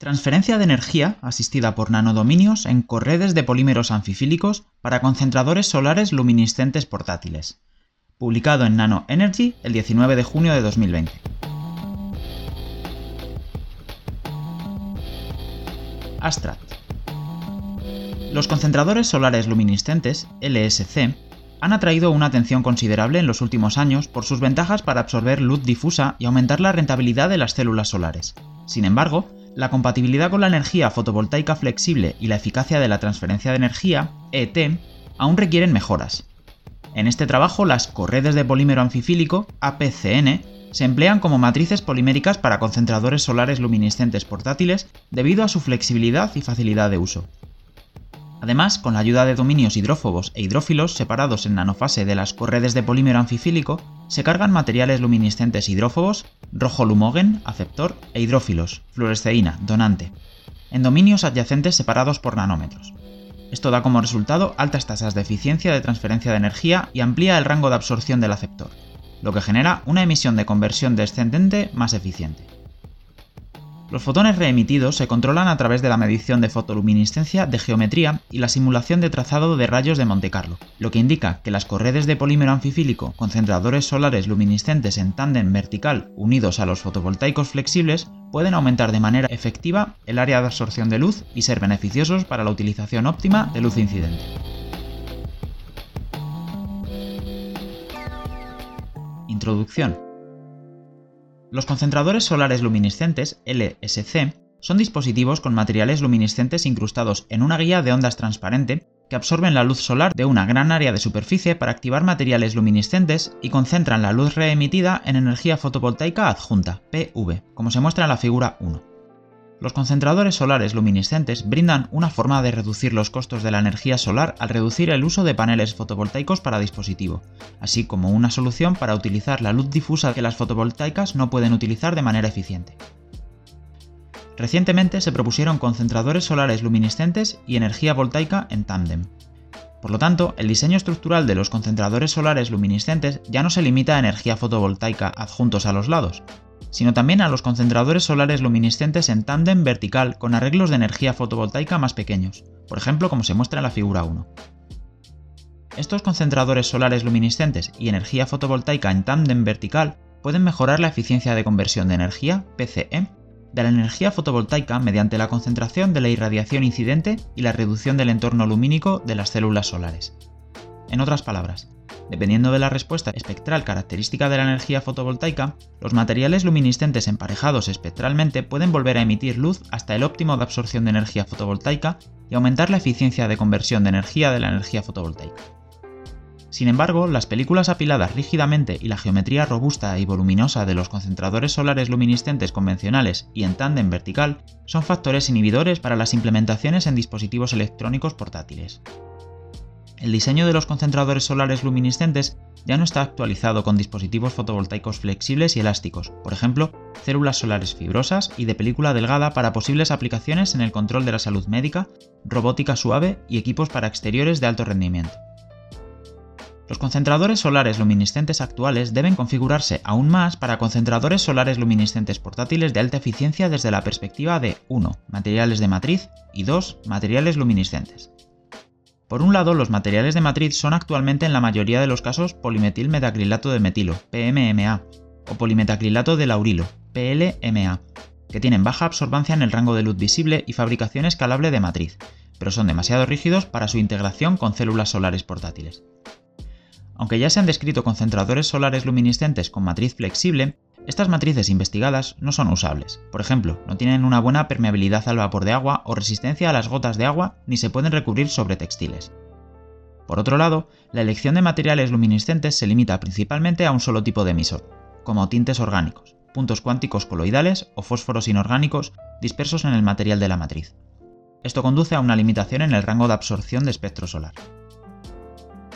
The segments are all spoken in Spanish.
Transferencia de energía asistida por nanodominios en corredes de polímeros anfifílicos para concentradores solares luminiscentes portátiles. Publicado en Nano Energy el 19 de junio de 2020. Abstract. Los concentradores solares luminiscentes, LSC, han atraído una atención considerable en los últimos años por sus ventajas para absorber luz difusa y aumentar la rentabilidad de las células solares. Sin embargo, la compatibilidad con la energía fotovoltaica flexible y la eficacia de la transferencia de energía, ET, aún requieren mejoras. En este trabajo, las corredes de polímero anfifílico, APCN, se emplean como matrices poliméricas para concentradores solares luminiscentes portátiles debido a su flexibilidad y facilidad de uso. Además, con la ayuda de dominios hidrófobos e hidrófilos separados en nanofase de las corredes de polímero anfifílico, se cargan materiales luminiscentes hidrófobos, rojo lumogen, aceptor, e hidrófilos, fluoresceína, donante, en dominios adyacentes separados por nanómetros. Esto da como resultado altas tasas de eficiencia de transferencia de energía y amplía el rango de absorción del aceptor, lo que genera una emisión de conversión descendente más eficiente. Los fotones reemitidos se controlan a través de la medición de fotoluminiscencia de geometría y la simulación de trazado de rayos de Monte Carlo, lo que indica que las corredes de polímero anfifílico, concentradores solares luminiscentes en tándem vertical unidos a los fotovoltaicos flexibles, pueden aumentar de manera efectiva el área de absorción de luz y ser beneficiosos para la utilización óptima de luz incidente. Introducción los concentradores solares luminiscentes, LSC, son dispositivos con materiales luminiscentes incrustados en una guía de ondas transparente que absorben la luz solar de una gran área de superficie para activar materiales luminiscentes y concentran la luz reemitida en energía fotovoltaica adjunta, PV, como se muestra en la figura 1. Los concentradores solares luminiscentes brindan una forma de reducir los costos de la energía solar al reducir el uso de paneles fotovoltaicos para dispositivo, así como una solución para utilizar la luz difusa que las fotovoltaicas no pueden utilizar de manera eficiente. Recientemente se propusieron concentradores solares luminiscentes y energía voltaica en tándem. Por lo tanto, el diseño estructural de los concentradores solares luminiscentes ya no se limita a energía fotovoltaica adjuntos a los lados, sino también a los concentradores solares luminiscentes en tándem vertical con arreglos de energía fotovoltaica más pequeños, por ejemplo como se muestra en la figura 1. Estos concentradores solares luminiscentes y energía fotovoltaica en tándem vertical pueden mejorar la eficiencia de conversión de energía, PCE, de la energía fotovoltaica mediante la concentración de la irradiación incidente y la reducción del entorno lumínico de las células solares. En otras palabras, Dependiendo de la respuesta espectral característica de la energía fotovoltaica, los materiales luminiscentes emparejados espectralmente pueden volver a emitir luz hasta el óptimo de absorción de energía fotovoltaica y aumentar la eficiencia de conversión de energía de la energía fotovoltaica. Sin embargo, las películas apiladas rígidamente y la geometría robusta y voluminosa de los concentradores solares luminiscentes convencionales y en tándem vertical son factores inhibidores para las implementaciones en dispositivos electrónicos portátiles el diseño de los concentradores solares luminiscentes ya no está actualizado con dispositivos fotovoltaicos flexibles y elásticos, por ejemplo, células solares fibrosas y de película delgada para posibles aplicaciones en el control de la salud médica, robótica suave y equipos para exteriores de alto rendimiento. Los concentradores solares luminiscentes actuales deben configurarse aún más para concentradores solares luminiscentes portátiles de alta eficiencia desde la perspectiva de 1. materiales de matriz y 2. materiales luminiscentes. Por un lado, los materiales de matriz son actualmente en la mayoría de los casos polimetilmetacrilato de metilo, PMMA, o polimetacrilato de laurilo, PLMA, que tienen baja absorbancia en el rango de luz visible y fabricación escalable de matriz, pero son demasiado rígidos para su integración con células solares portátiles. Aunque ya se han descrito concentradores solares luminiscentes con matriz flexible, estas matrices investigadas no son usables. Por ejemplo, no tienen una buena permeabilidad al vapor de agua o resistencia a las gotas de agua ni se pueden recubrir sobre textiles. Por otro lado, la elección de materiales luminiscentes se limita principalmente a un solo tipo de emisor, como tintes orgánicos, puntos cuánticos coloidales o fósforos inorgánicos dispersos en el material de la matriz. Esto conduce a una limitación en el rango de absorción de espectro solar.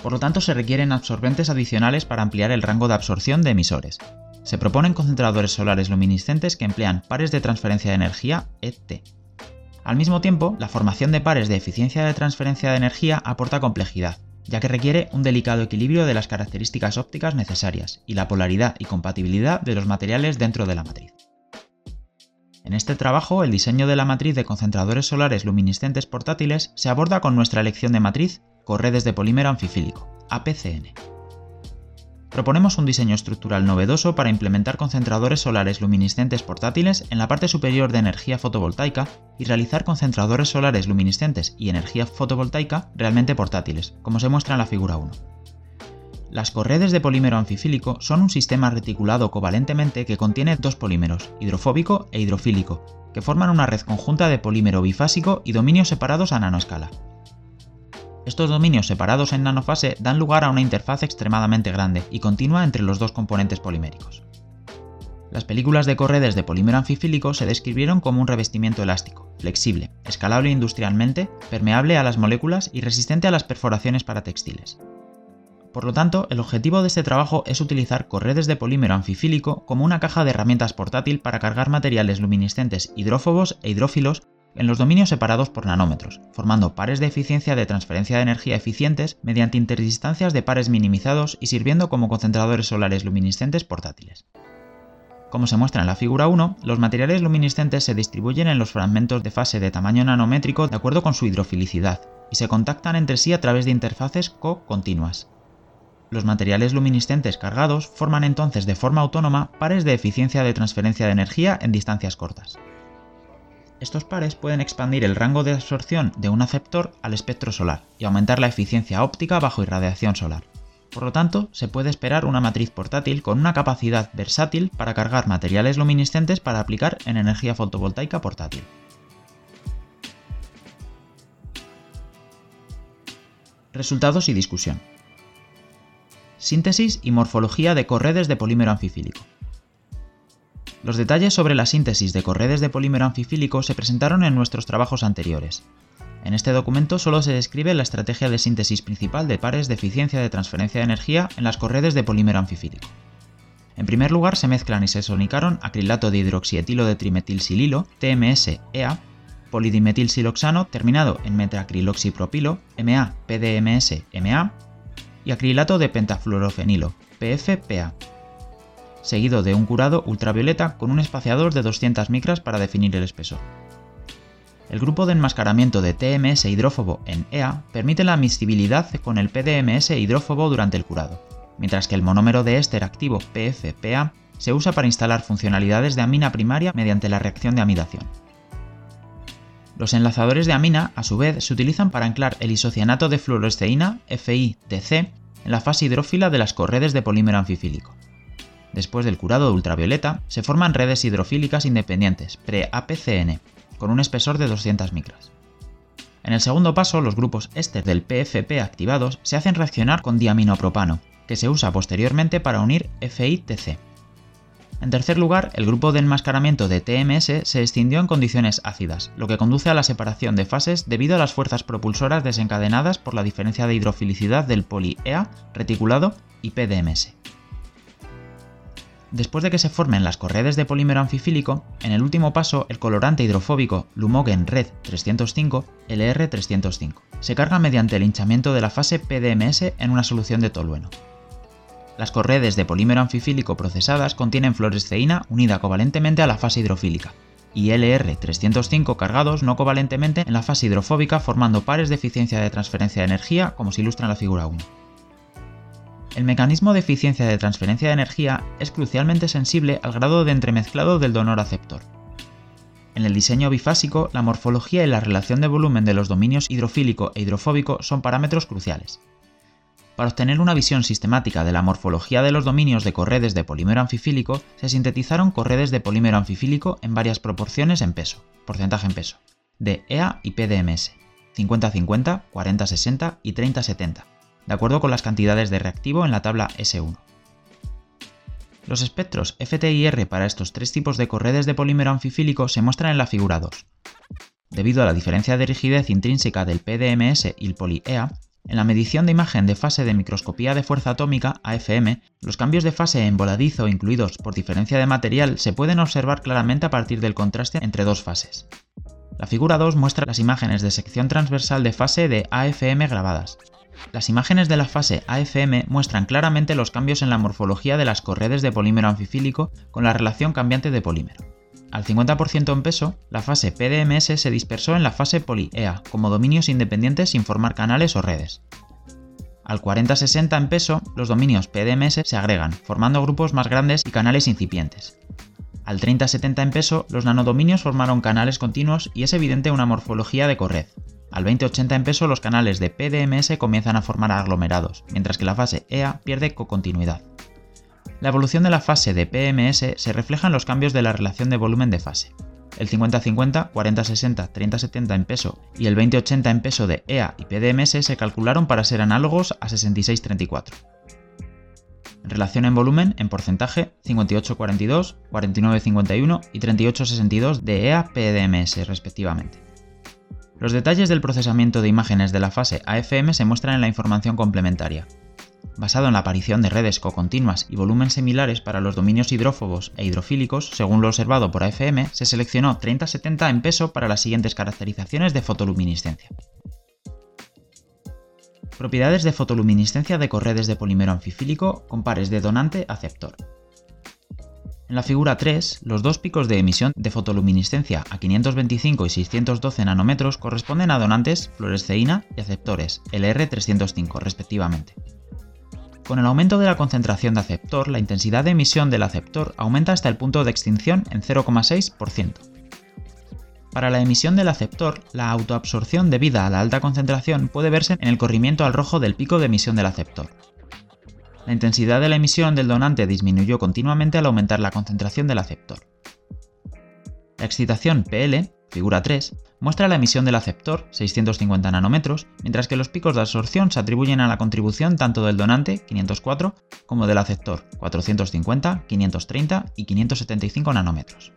Por lo tanto, se requieren absorbentes adicionales para ampliar el rango de absorción de emisores, se proponen concentradores solares luminiscentes que emplean pares de transferencia de energía ET. Al mismo tiempo, la formación de pares de eficiencia de transferencia de energía aporta complejidad, ya que requiere un delicado equilibrio de las características ópticas necesarias y la polaridad y compatibilidad de los materiales dentro de la matriz. En este trabajo, el diseño de la matriz de concentradores solares luminiscentes portátiles se aborda con nuestra elección de matriz Corredes de polímero anfifílico, APCN. Proponemos un diseño estructural novedoso para implementar concentradores solares luminiscentes portátiles en la parte superior de energía fotovoltaica y realizar concentradores solares luminiscentes y energía fotovoltaica realmente portátiles, como se muestra en la figura 1. Las corredes de polímero anfifílico son un sistema reticulado covalentemente que contiene dos polímeros, hidrofóbico e hidrofílico, que forman una red conjunta de polímero bifásico y dominios separados a nanoescala. Estos dominios separados en nanofase dan lugar a una interfaz extremadamente grande y continua entre los dos componentes poliméricos. Las películas de corredes de polímero anfifílico se describieron como un revestimiento elástico, flexible, escalable industrialmente, permeable a las moléculas y resistente a las perforaciones para textiles. Por lo tanto, el objetivo de este trabajo es utilizar corredes de polímero anfifílico como una caja de herramientas portátil para cargar materiales luminiscentes hidrófobos e hidrófilos en los dominios separados por nanómetros, formando pares de eficiencia de transferencia de energía eficientes mediante interdistancias de pares minimizados y sirviendo como concentradores solares luminiscentes portátiles. Como se muestra en la figura 1, los materiales luminiscentes se distribuyen en los fragmentos de fase de tamaño nanométrico de acuerdo con su hidrofilicidad y se contactan entre sí a través de interfaces co-continuas. Los materiales luminiscentes cargados forman entonces de forma autónoma pares de eficiencia de transferencia de energía en distancias cortas. Estos pares pueden expandir el rango de absorción de un aceptor al espectro solar y aumentar la eficiencia óptica bajo irradiación solar. Por lo tanto, se puede esperar una matriz portátil con una capacidad versátil para cargar materiales luminiscentes para aplicar en energía fotovoltaica portátil. Resultados y discusión síntesis y morfología de corredes de polímero anfifílico. Los detalles sobre la síntesis de corredes de polímero anfifílico se presentaron en nuestros trabajos anteriores. En este documento solo se describe la estrategia de síntesis principal de pares de eficiencia de transferencia de energía en las corredes de polímero anfifílico. En primer lugar se mezclan y se sonicaron acrilato de hidroxietilo de trimetilsililo, TMS-EA, polidimetilsiloxano terminado en metacriloxipropilo, MA-PDMS-MA, y acrilato de pentafluorofenilo, PFPA, seguido de un curado ultravioleta con un espaciador de 200 micras para definir el espesor. El grupo de enmascaramiento de TMS hidrófobo en EA permite la miscibilidad con el PDMS hidrófobo durante el curado, mientras que el monómero de éster activo PFPA se usa para instalar funcionalidades de amina primaria mediante la reacción de amidación. Los enlazadores de amina, a su vez, se utilizan para anclar el isocianato de fluoresceína, FIDC, en la fase hidrófila de las corredes de polímero anfifílico. Después del curado de ultravioleta, se forman redes hidrofílicas independientes, pre-APCN, con un espesor de 200 micras. En el segundo paso, los grupos éster del PFP activados se hacen reaccionar con diaminopropano, que se usa posteriormente para unir FITC. En tercer lugar, el grupo de enmascaramiento de TMS se extindió en condiciones ácidas, lo que conduce a la separación de fases debido a las fuerzas propulsoras desencadenadas por la diferencia de hidrofilicidad del poli-EA reticulado y PDMS. Después de que se formen las corredes de polímero anfifílico, en el último paso el colorante hidrofóbico Lumogen Red 305, LR305, se carga mediante el hinchamiento de la fase PDMS en una solución de tolueno. Las corredes de polímero anfifílico procesadas contienen fluoresceína unida covalentemente a la fase hidrofílica, y LR305 cargados no covalentemente en la fase hidrofóbica formando pares de eficiencia de transferencia de energía como se ilustra en la figura 1. El mecanismo de eficiencia de transferencia de energía es crucialmente sensible al grado de entremezclado del donor-aceptor. En el diseño bifásico, la morfología y la relación de volumen de los dominios hidrofílico e hidrofóbico son parámetros cruciales. Para obtener una visión sistemática de la morfología de los dominios de corredes de polímero anfifílico, se sintetizaron corredes de polímero anfifílico en varias proporciones en peso, porcentaje en peso, de EA y PDMS, 50-50, 40-60 y 30-70, de acuerdo con las cantidades de reactivo en la tabla S1. Los espectros FT y R para estos tres tipos de corredes de polímero anfifílico se muestran en la figura 2. Debido a la diferencia de rigidez intrínseca del PDMS y el poli-EA, en la medición de imagen de fase de microscopía de fuerza atómica, AFM, los cambios de fase en voladizo incluidos por diferencia de material se pueden observar claramente a partir del contraste entre dos fases. La figura 2 muestra las imágenes de sección transversal de fase de AFM grabadas. Las imágenes de la fase AFM muestran claramente los cambios en la morfología de las corredes de polímero anfifílico con la relación cambiante de polímero. al 50% en peso, la fase PDMS se dispersó en la fase poly-EA, como dominios independientes sin formar canales o redes. Al 40-60 en peso, los dominios PDMS se agregan, formando grupos más grandes y canales incipientes. Al 30-70 en peso, los nanodominios formaron canales continuos y es evidente una morfología de corred. Al 20-80 en peso, los canales de PDMS comienzan a formar aglomerados, mientras que la fase EA pierde cocontinuidad. La evolución de la fase de PMS se refleja en los cambios de la relación de volumen de fase. El 50-50, 40-60, 30-70 en peso y el 20-80 en peso de EA y PDMS se calcularon para ser análogos a 66-34. En relación en volumen, en porcentaje, 58-42, 49-51 y 38-62 de EA-PDMS respectivamente. Los detalles del procesamiento de imágenes de la fase AFM se muestran en la información complementaria, basado en la aparición de redes cocontinuas y volúmenes similares para los dominios hidrófobos e hidrofílicos, según lo observado por AFM, se seleccionó 30-70 en peso para las siguientes caracterizaciones de fotoluminiscencia. Propiedades de fotoluminiscencia de corredes de polímero anfifílico con pares de donante-aceptor. En la figura 3, los dos picos de emisión de fotoluminiscencia a 525 y 612 nanómetros corresponden a donantes fluoresceína y aceptores LR305 respectivamente. Con el aumento de la concentración de aceptor, la intensidad de emisión del aceptor aumenta hasta el punto de extinción en 0,6%. Para la emisión del aceptor, la autoabsorción debida a la alta concentración puede verse en el corrimiento al rojo del pico de emisión del aceptor. La intensidad de la emisión del donante disminuyó continuamente al aumentar la concentración del aceptor. La excitación PL figura 3, muestra la emisión del aceptor, 650 nanómetros, mientras que los picos de absorción se atribuyen a la contribución tanto del donante, 504, como del aceptor, 450, 530 y 575 nanómetros.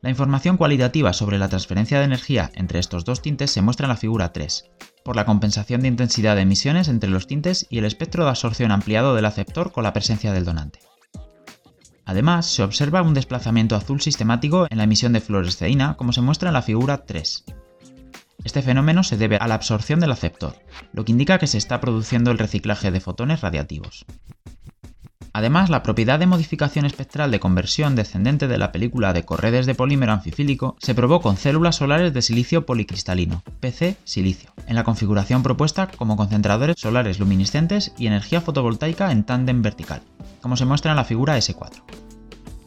La información cualitativa sobre la transferencia de energía entre estos dos tintes se muestra en la figura 3, por la compensación de intensidad de emisiones entre los tintes y el espectro de absorción ampliado del aceptor con la presencia del donante. Además, se observa un desplazamiento azul sistemático en la emisión de fluoresceína, como se muestra en la figura 3. Este fenómeno se debe a la absorción del aceptor, lo que indica que se está produciendo el reciclaje de fotones radiativos. Además, la propiedad de modificación espectral de conversión descendente de la película de corredes de polímero anfifílico se probó con células solares de silicio policristalino, PC-silicio, en la configuración propuesta como concentradores solares luminiscentes y energía fotovoltaica en tándem vertical como se muestra en la figura S4.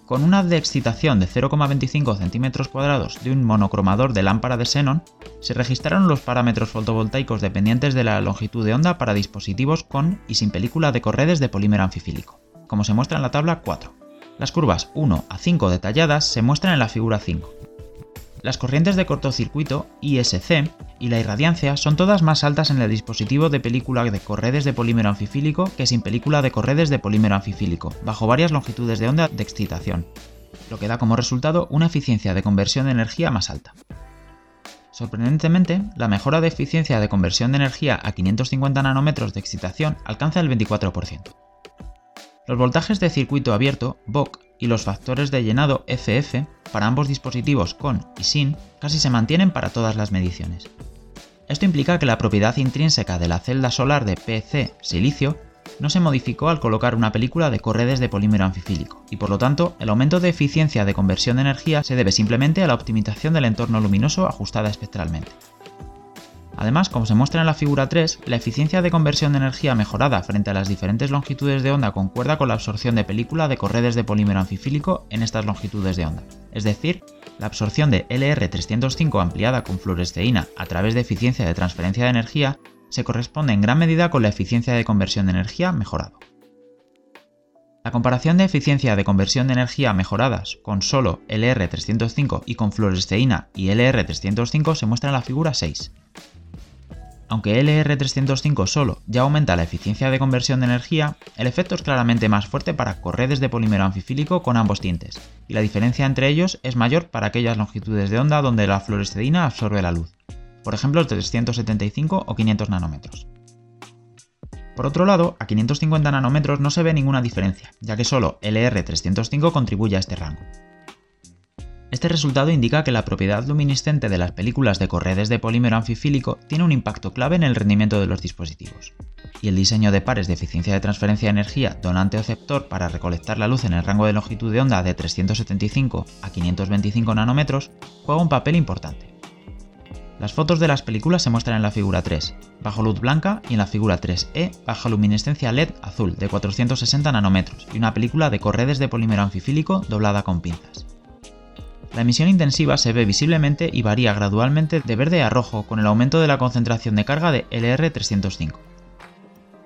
Con una de excitación de 0,25 cm de un monocromador de lámpara de xenón, se registraron los parámetros fotovoltaicos dependientes de la longitud de onda para dispositivos con y sin película de corredes de polímero anfifílico, como se muestra en la tabla 4. Las curvas 1 a 5 detalladas se muestran en la figura 5. Las corrientes de cortocircuito, ISC, y la irradiancia son todas más altas en el dispositivo de película de corredes de polímero anfifílico que sin película de corredes de polímero anfifílico, bajo varias longitudes de onda de excitación, lo que da como resultado una eficiencia de conversión de energía más alta. Sorprendentemente, la mejora de eficiencia de conversión de energía a 550 nanómetros de excitación alcanza el 24%. Los voltajes de circuito abierto, VOC, y los factores de llenado FF para ambos dispositivos con y sin casi se mantienen para todas las mediciones. Esto implica que la propiedad intrínseca de la celda solar de PC silicio no se modificó al colocar una película de corredes de polímero anfifílico, y por lo tanto el aumento de eficiencia de conversión de energía se debe simplemente a la optimización del entorno luminoso ajustada espectralmente. Además, como se muestra en la figura 3, la eficiencia de conversión de energía mejorada frente a las diferentes longitudes de onda concuerda con la absorción de película de corredes de polímero anfifílico en estas longitudes de onda. Es decir, la absorción de LR305 ampliada con fluoresceína a través de eficiencia de transferencia de energía se corresponde en gran medida con la eficiencia de conversión de energía mejorado. La comparación de eficiencia de conversión de energía mejoradas con solo LR305 y con fluoresceína y LR305 se muestra en la figura 6. Aunque LR305 solo ya aumenta la eficiencia de conversión de energía, el efecto es claramente más fuerte para corredes de polímero anfifílico con ambos tintes, y la diferencia entre ellos es mayor para aquellas longitudes de onda donde la fluoresceína absorbe la luz, por ejemplo 375 o 500 nanómetros. Por otro lado, a 550 nanómetros no se ve ninguna diferencia, ya que solo LR305 contribuye a este rango. Este resultado indica que la propiedad luminiscente de las películas de corredes de polímero anfifílico tiene un impacto clave en el rendimiento de los dispositivos. Y el diseño de pares de eficiencia de transferencia de energía donante-oceptor para recolectar la luz en el rango de longitud de onda de 375 a 525 nanómetros juega un papel importante. Las fotos de las películas se muestran en la figura 3, bajo luz blanca, y en la figura 3E, bajo luminiscencia LED azul de 460 nanómetros y una película de corredes de polímero anfifílico doblada con pinzas. La emisión intensiva se ve visiblemente y varía gradualmente de verde a rojo con el aumento de la concentración de carga de LR305.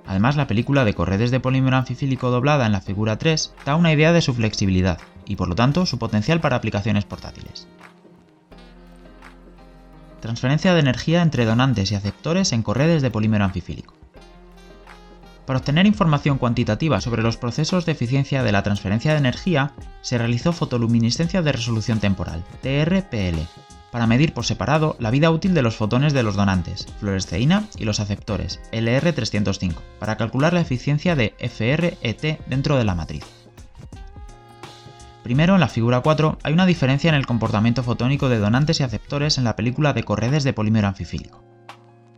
Además, la película de corredes de polímero anfifílico doblada en la figura 3 da una idea de su flexibilidad y por lo tanto su potencial para aplicaciones portátiles. Transferencia de energía entre donantes y aceptores en corredes de polímero anfifílico. Para obtener información cuantitativa sobre los procesos de eficiencia de la transferencia de energía, se realizó fotoluminiscencia de resolución temporal, TRPL, para medir por separado la vida útil de los fotones de los donantes, fluoresceína, y los aceptores, LR305, para calcular la eficiencia de FRET dentro de la matriz. Primero, en la figura 4, hay una diferencia en el comportamiento fotónico de donantes y aceptores en la película de corredes de polímero anfifílico.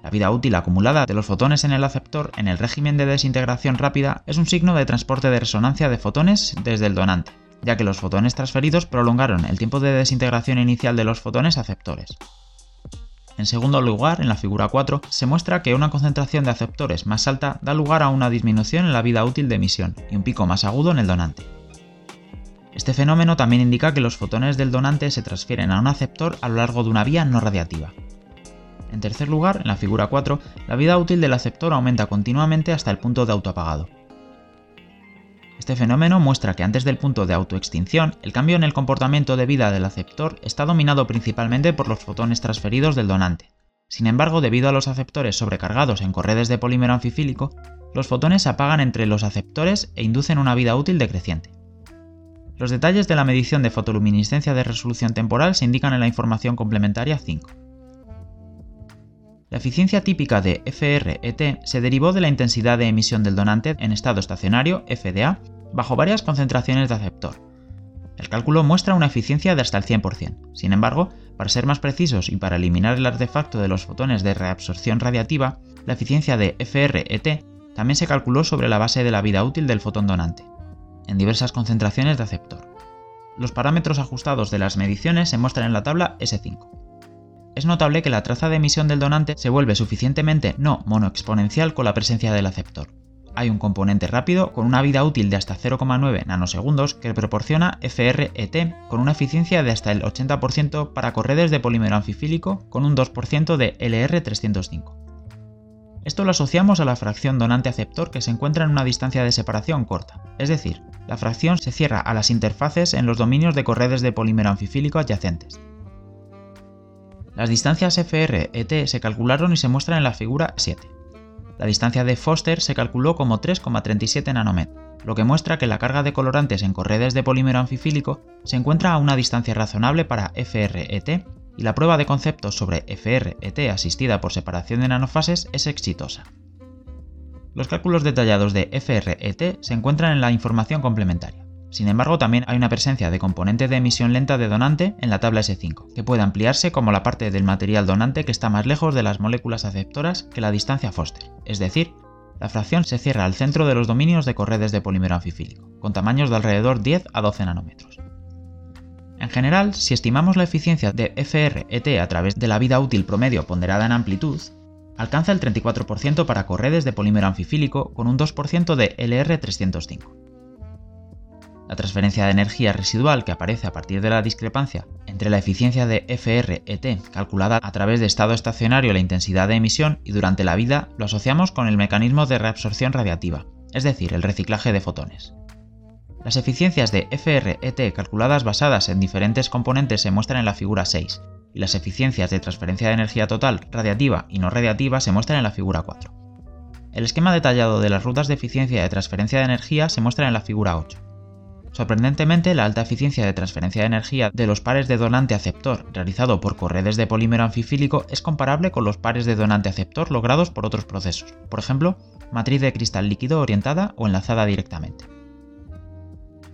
La vida útil acumulada de los fotones en el aceptor en el régimen de desintegración rápida es un signo de transporte de resonancia de fotones desde el donante, ya que los fotones transferidos prolongaron el tiempo de desintegración inicial de los fotones aceptores. En segundo lugar, en la figura 4, se muestra que una concentración de aceptores más alta da lugar a una disminución en la vida útil de emisión y un pico más agudo en el donante. Este fenómeno también indica que los fotones del donante se transfieren a un aceptor a lo largo de una vía no radiativa, en tercer lugar, en la figura 4, la vida útil del aceptor aumenta continuamente hasta el punto de autoapagado. Este fenómeno muestra que antes del punto de autoextinción, el cambio en el comportamiento de vida del aceptor está dominado principalmente por los fotones transferidos del donante. Sin embargo, debido a los aceptores sobrecargados en corredes de polímero anfifílico, los fotones se apagan entre los aceptores e inducen una vida útil decreciente. Los detalles de la medición de fotoluminiscencia de resolución temporal se indican en la información complementaria 5. La eficiencia típica de FRET se derivó de la intensidad de emisión del donante en estado estacionario, FDA, bajo varias concentraciones de aceptor. El cálculo muestra una eficiencia de hasta el 100%. Sin embargo, para ser más precisos y para eliminar el artefacto de los fotones de reabsorción radiativa, la eficiencia de FRET también se calculó sobre la base de la vida útil del fotón donante, en diversas concentraciones de aceptor. Los parámetros ajustados de las mediciones se muestran en la tabla S5 es notable que la traza de emisión del donante se vuelve suficientemente no monoexponencial con la presencia del aceptor. Hay un componente rápido con una vida útil de hasta 0,9 nanosegundos que proporciona FRET con una eficiencia de hasta el 80% para corredes de polímero anfifílico con un 2% de LR305. Esto lo asociamos a la fracción donante-aceptor que se encuentra en una distancia de separación corta, es decir, la fracción se cierra a las interfaces en los dominios de corredes de polímero anfifílico adyacentes. Las distancias FR-ET se calcularon y se muestran en la figura 7. La distancia de Foster se calculó como 3,37 nanómetros, lo que muestra que la carga de colorantes en corredes de polímero anfifílico se encuentra a una distancia razonable para FR-ET y la prueba de conceptos sobre FR-ET asistida por separación de nanofases es exitosa. Los cálculos detallados de FR-ET se encuentran en la información complementaria. Sin embargo, también hay una presencia de componente de emisión lenta de donante en la tabla S5, que puede ampliarse como la parte del material donante que está más lejos de las moléculas aceptoras que la distancia Foster, es decir, la fracción se cierra al centro de los dominios de corredes de polímero anfifílico, con tamaños de alrededor 10 a 12 nanómetros. En general, si estimamos la eficiencia de FR-ET a través de la vida útil promedio ponderada en amplitud, alcanza el 34% para corredes de polímero anfifílico con un 2% de LR305. La transferencia de energía residual que aparece a partir de la discrepancia entre la eficiencia de FR-ET calculada a través de estado estacionario la intensidad de emisión y durante la vida lo asociamos con el mecanismo de reabsorción radiativa, es decir, el reciclaje de fotones. Las eficiencias de FR-ET calculadas basadas en diferentes componentes se muestran en la figura 6, y las eficiencias de transferencia de energía total radiativa y no radiativa se muestran en la figura 4. El esquema detallado de las rutas de eficiencia de transferencia de energía se muestra en la figura 8. Sorprendentemente, la alta eficiencia de transferencia de energía de los pares de donante-aceptor realizado por corredes de polímero anfifílico es comparable con los pares de donante-aceptor logrados por otros procesos, por ejemplo, matriz de cristal líquido orientada o enlazada directamente.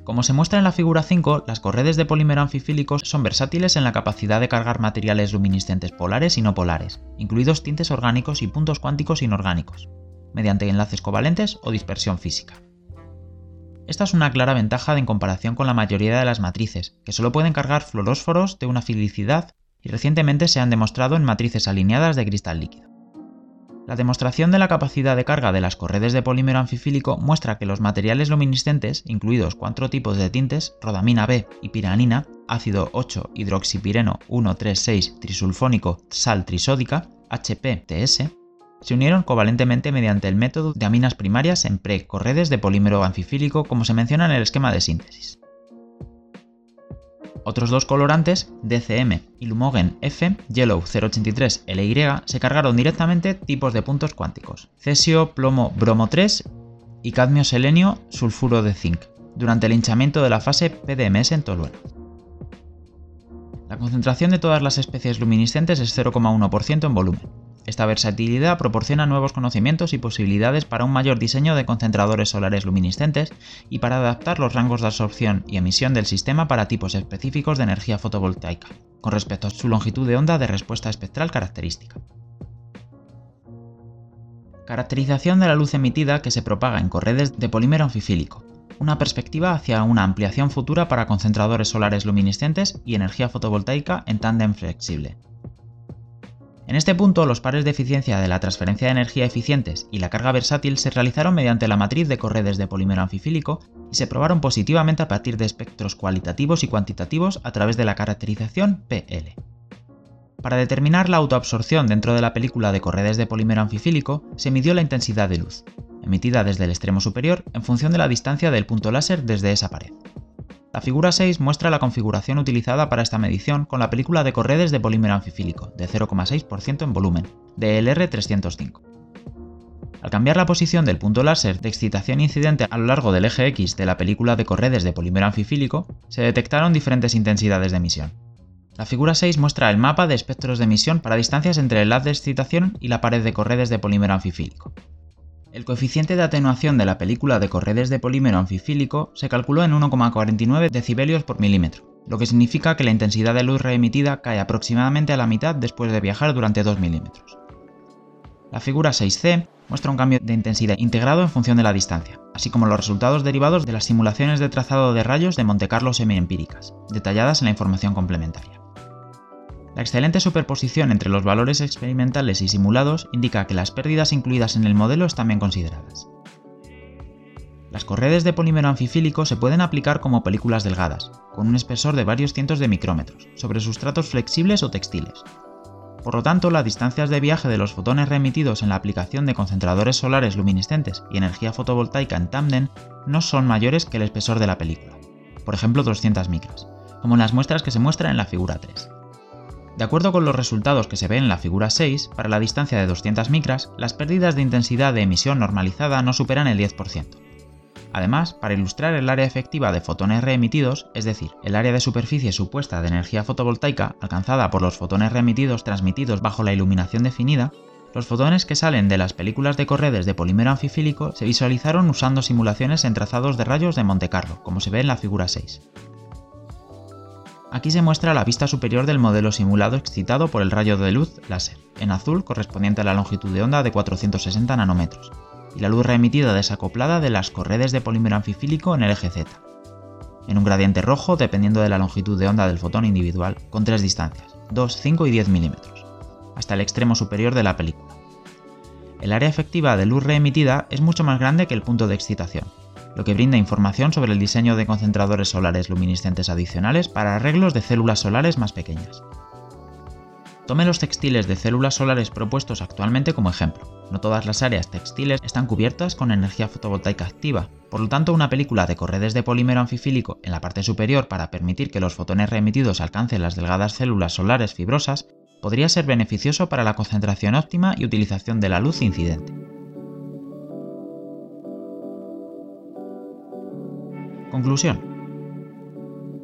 Como se muestra en la figura 5, las corredes de polímero anfifílico son versátiles en la capacidad de cargar materiales luminiscentes polares y no polares, incluidos tintes orgánicos y puntos cuánticos inorgánicos, mediante enlaces covalentes o dispersión física. Esta es una clara ventaja en comparación con la mayoría de las matrices, que solo pueden cargar fluorósforos de una filicidad y recientemente se han demostrado en matrices alineadas de cristal líquido. La demostración de la capacidad de carga de las corredes de polímero anfifílico muestra que los materiales luminiscentes, incluidos cuatro tipos de tintes, rodamina B y piranina, ácido 8 hidroxipireno 136 trisulfónico sal trisódica, HPTS, se unieron covalentemente mediante el método de aminas primarias en pre-corredes de polímero anfifílico como se menciona en el esquema de síntesis. Otros dos colorantes, DCM y Lumogen F, Yellow 083 LY, se cargaron directamente tipos de puntos cuánticos, cesio, plomo, bromo 3 y cadmio, selenio, sulfuro de zinc, durante el hinchamiento de la fase PDMS en tolueno. La concentración de todas las especies luminiscentes es 0,1% en volumen, esta versatilidad proporciona nuevos conocimientos y posibilidades para un mayor diseño de concentradores solares luminiscentes y para adaptar los rangos de absorción y emisión del sistema para tipos específicos de energía fotovoltaica, con respecto a su longitud de onda de respuesta espectral característica. Caracterización de la luz emitida que se propaga en corredes de polímero anfifílico, una perspectiva hacia una ampliación futura para concentradores solares luminiscentes y energía fotovoltaica en tándem flexible. En este punto, los pares de eficiencia de la transferencia de energía eficientes y la carga versátil se realizaron mediante la matriz de corredes de polímero anfifílico y se probaron positivamente a partir de espectros cualitativos y cuantitativos a través de la caracterización PL. Para determinar la autoabsorción dentro de la película de corredes de polímero anfifílico, se midió la intensidad de luz, emitida desde el extremo superior en función de la distancia del punto láser desde esa pared. La figura 6 muestra la configuración utilizada para esta medición con la película de corredes de polímero anfifílico, de 0,6% en volumen, de LR305. Al cambiar la posición del punto láser de excitación incidente a lo largo del eje X de la película de corredes de polímero anfifílico, se detectaron diferentes intensidades de emisión. La figura 6 muestra el mapa de espectros de emisión para distancias entre el haz de excitación y la pared de corredes de polímero anfifílico. El coeficiente de atenuación de la película de corredes de polímero anfifílico se calculó en 1,49 decibelios por milímetro, lo que significa que la intensidad de luz reemitida cae aproximadamente a la mitad después de viajar durante 2 milímetros. La figura 6C muestra un cambio de intensidad integrado en función de la distancia, así como los resultados derivados de las simulaciones de trazado de rayos de Monte Carlo semiempíricas, detalladas en la información complementaria. La excelente superposición entre los valores experimentales y simulados indica que las pérdidas incluidas en el modelo están bien consideradas. Las corredes de polímero anfifílico se pueden aplicar como películas delgadas, con un espesor de varios cientos de micrómetros, sobre sustratos flexibles o textiles. Por lo tanto, las distancias de viaje de los fotones remitidos en la aplicación de concentradores solares luminiscentes y energía fotovoltaica en tándem no son mayores que el espesor de la película, por ejemplo 200 micras, como en las muestras que se muestran en la figura 3. De acuerdo con los resultados que se ven en la figura 6, para la distancia de 200 micras, las pérdidas de intensidad de emisión normalizada no superan el 10%. Además, para ilustrar el área efectiva de fotones reemitidos, es decir, el área de superficie supuesta de energía fotovoltaica alcanzada por los fotones reemitidos transmitidos bajo la iluminación definida, los fotones que salen de las películas de corredes de polímero anfifílico se visualizaron usando simulaciones en trazados de rayos de Monte Carlo, como se ve en la figura 6. Aquí se muestra la vista superior del modelo simulado excitado por el rayo de luz láser, en azul correspondiente a la longitud de onda de 460 nanómetros, y la luz reemitida desacoplada de las corredes de polímero anfifílico en el eje Z, en un gradiente rojo dependiendo de la longitud de onda del fotón individual, con tres distancias, 2, 5 y 10 milímetros, hasta el extremo superior de la película. El área efectiva de luz reemitida es mucho más grande que el punto de excitación, lo que brinda información sobre el diseño de concentradores solares luminiscentes adicionales para arreglos de células solares más pequeñas. Tome los textiles de células solares propuestos actualmente como ejemplo. No todas las áreas textiles están cubiertas con energía fotovoltaica activa, por lo tanto una película de corredes de polímero anfifílico en la parte superior para permitir que los fotones reemitidos alcancen las delgadas células solares fibrosas podría ser beneficioso para la concentración óptima y utilización de la luz incidente. Conclusión.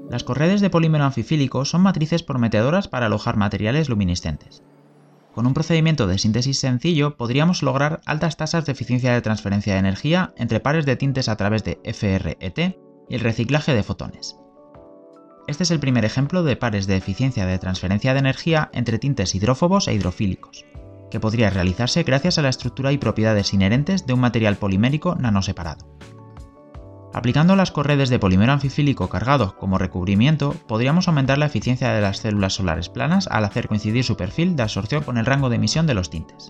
Las corredes de polímero anfifílico son matrices prometedoras para alojar materiales luminiscentes. Con un procedimiento de síntesis sencillo podríamos lograr altas tasas de eficiencia de transferencia de energía entre pares de tintes a través de FRET y el reciclaje de fotones. Este es el primer ejemplo de pares de eficiencia de transferencia de energía entre tintes hidrófobos e hidrofílicos, que podría realizarse gracias a la estructura y propiedades inherentes de un material polimérico nanoseparado. Aplicando las corredes de polímero anfifílico cargado como recubrimiento, podríamos aumentar la eficiencia de las células solares planas al hacer coincidir su perfil de absorción con el rango de emisión de los tintes.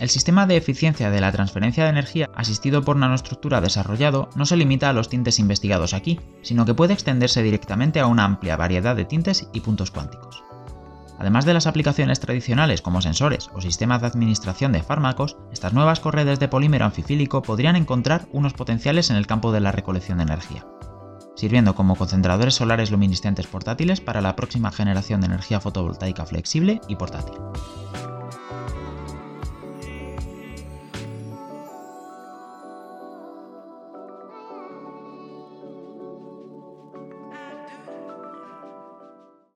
El sistema de eficiencia de la transferencia de energía asistido por nanoestructura desarrollado no se limita a los tintes investigados aquí, sino que puede extenderse directamente a una amplia variedad de tintes y puntos cuánticos. Además de las aplicaciones tradicionales como sensores o sistemas de administración de fármacos, estas nuevas corredes de polímero anfifílico podrían encontrar unos potenciales en el campo de la recolección de energía, sirviendo como concentradores solares luminiscentes portátiles para la próxima generación de energía fotovoltaica flexible y portátil.